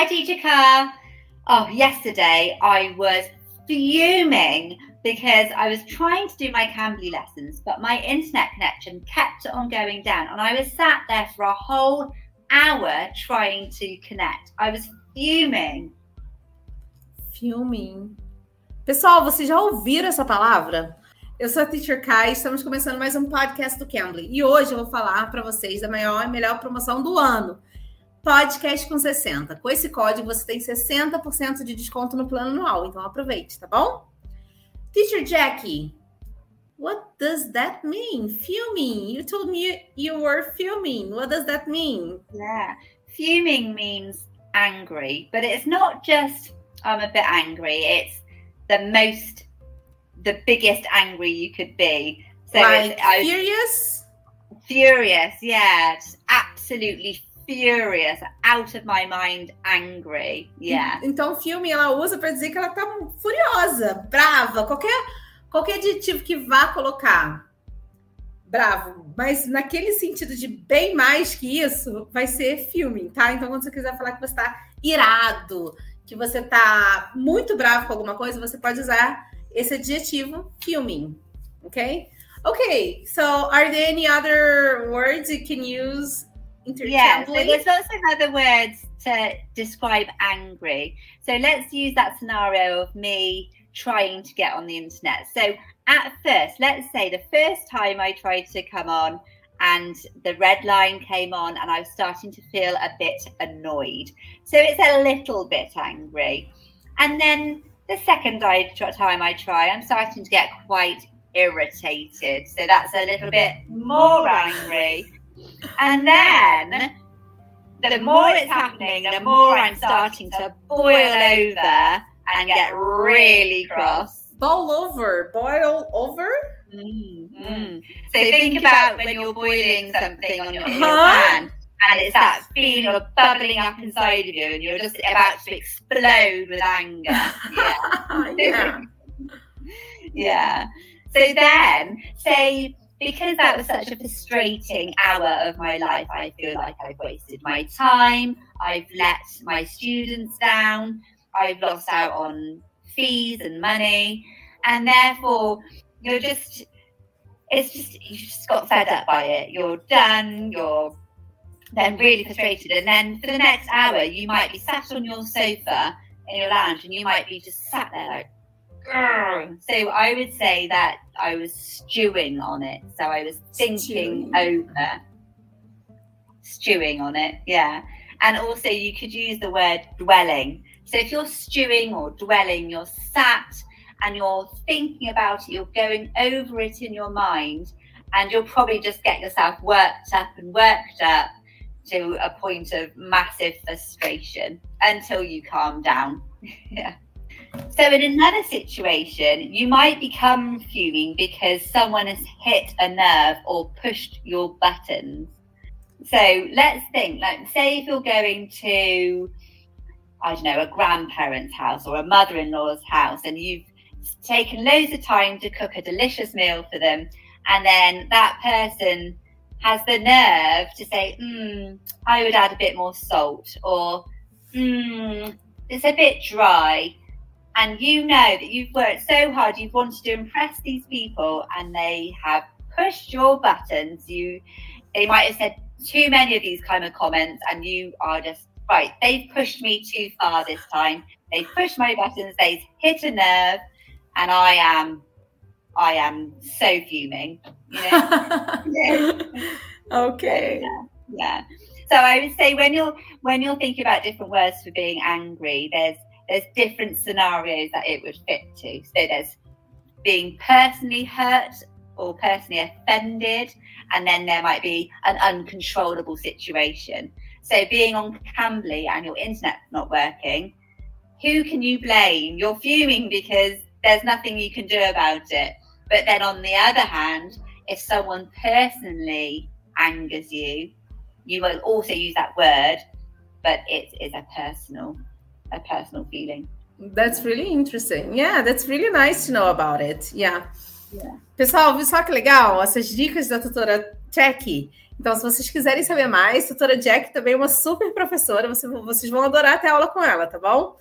Hi, teacher Car. Oh, yesterday I was fuming because I was trying to do my Cambly lessons, but my internet connection kept on going down, and I was sat there for a whole hour trying to connect. I was fuming. Fuming. Pessoal, vocês já ouviram essa palavra? Eu sou a Teacher Kai, estamos começando mais um podcast do Cambly. E hoje eu vou falar para vocês da maior e melhor promoção do ano. Podcast com 60. Com esse código você tem 60% de desconto no plano anual, então aproveite, tá bom? Teacher Jackie, what does that mean? Fuming. You told me you were fuming. What does that mean? Yeah. Fuming means angry, but it's not just I'm a bit angry. It's the most the biggest angry you could be. So like I, furious? Furious, yeah. Just absolutely furious, out of my mind, angry. Yeah. Então, o filme ela usa para dizer que ela tá furiosa, brava, qualquer qualquer adjetivo que vá colocar. Bravo, mas naquele sentido de bem mais que isso, vai ser filme, tá? Então, quando você quiser falar que você tá irado, que você tá muito bravo com alguma coisa, você pode usar esse adjetivo filming, ok? Okay, so are there any other words you can use Yeah, so there's lots of other words to describe angry. So let's use that scenario of me trying to get on the internet. So at first, let's say the first time I tried to come on and the red line came on and I was starting to feel a bit annoyed. So it's a little bit angry. And then the second time I try, I'm starting to get quite irritated. So that's a little bit more angry. And then the more it's happening, the more I'm starting to boil over and get really cross. Boil over, boil over. Mm-hmm. So think about when you're boiling something on your, uh-huh. pan and it's that feeling of bubbling up inside of you and you're just about to explode with anger. Yeah. yeah. yeah. So then say because that was such a frustrating hour of my life, I feel like I've wasted my time, I've let my students down, I've lost out on fees and money, and therefore you're just it's just you just got fed up by it. You're done, you're then really frustrated. And then for the next hour you might be sat on your sofa in your lounge and you might be just sat there like so I would say that I was stewing on it. So I was thinking stewing. over, stewing on it. Yeah. And also, you could use the word dwelling. So if you're stewing or dwelling, you're sat and you're thinking about it, you're going over it in your mind, and you'll probably just get yourself worked up and worked up to a point of massive frustration until you calm down. yeah. So, in another situation, you might become fuming because someone has hit a nerve or pushed your buttons. So, let's think like, say, if you're going to, I don't know, a grandparent's house or a mother in law's house, and you've taken loads of time to cook a delicious meal for them, and then that person has the nerve to say, hmm, I would add a bit more salt, or hmm, it's a bit dry and you know that you've worked so hard, you've wanted to impress these people, and they have pushed your buttons. You, they might have said too many of these kind of comments, and you are just right. They've pushed me too far this time. They've pushed my buttons. They've hit a nerve, and I am, I am so fuming. You know? Okay. Yeah. yeah. So I would say when you're when you're thinking about different words for being angry, there's there's different scenarios that it would fit to. So there's being personally hurt or personally offended, and then there might be an uncontrollable situation. So being on Cambly and your internet's not working, who can you blame? You're fuming because there's nothing you can do about it. But then on the other hand, if someone personally angers you, you will also use that word, but it is a personal a personal feeling. That's really interesting. Yeah, that's really nice to know about it. Yeah. yeah. Pessoal, viu só que legal? Essas dicas da tutora Jack. Então, se vocês quiserem saber mais, tutora Jack também é uma super professora, vocês vão adorar ter aula com ela, tá bom?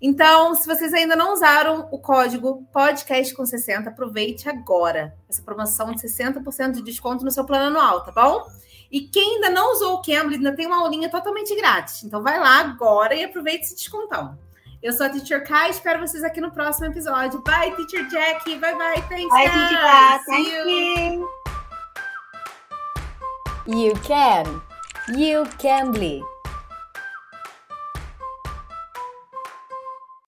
Então, se vocês ainda não usaram o código podcast com 60, aproveite agora essa promoção de 60% de desconto no seu plano anual, tá bom? E quem ainda não usou o Cambly, ainda tem uma aulinha totalmente grátis. Então vai lá agora e aproveite esse descontão. Eu sou a Teacher Kai, espero vocês aqui no próximo episódio. Bye, Teacher Jack. Bye, bye. Thanks, Bye, Teacher Kai. Thank you. You can. You can be.